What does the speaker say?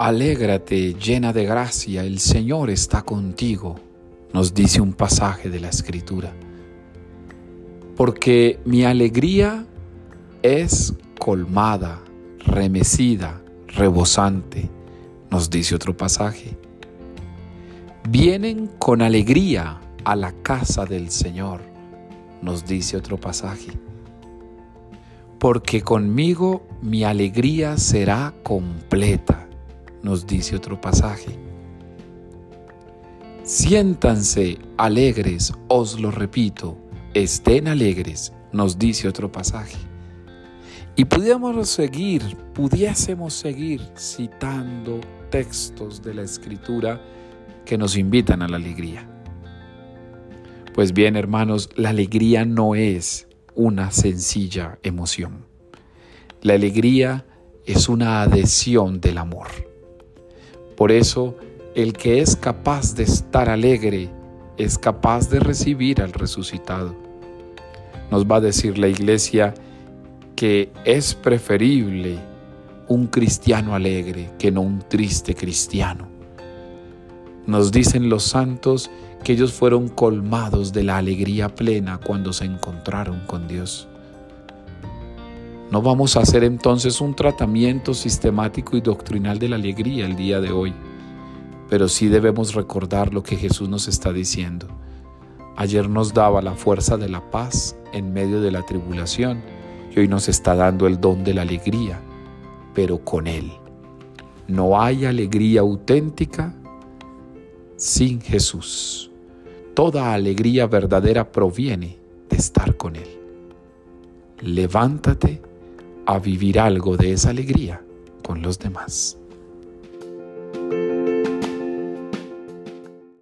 Alégrate llena de gracia, el Señor está contigo, nos dice un pasaje de la Escritura. Porque mi alegría es colmada, remecida, rebosante, nos dice otro pasaje. Vienen con alegría a la casa del Señor, nos dice otro pasaje. Porque conmigo mi alegría será completa nos dice otro pasaje. Siéntanse alegres, os lo repito, estén alegres, nos dice otro pasaje. Y pudiéramos seguir, pudiésemos seguir citando textos de la Escritura que nos invitan a la alegría. Pues bien, hermanos, la alegría no es una sencilla emoción. La alegría es una adhesión del amor. Por eso, el que es capaz de estar alegre es capaz de recibir al resucitado. Nos va a decir la iglesia que es preferible un cristiano alegre que no un triste cristiano. Nos dicen los santos que ellos fueron colmados de la alegría plena cuando se encontraron con Dios. No vamos a hacer entonces un tratamiento sistemático y doctrinal de la alegría el día de hoy, pero sí debemos recordar lo que Jesús nos está diciendo. Ayer nos daba la fuerza de la paz en medio de la tribulación y hoy nos está dando el don de la alegría, pero con Él. No hay alegría auténtica sin Jesús. Toda alegría verdadera proviene de estar con Él. Levántate a vivir algo de esa alegría con los demás.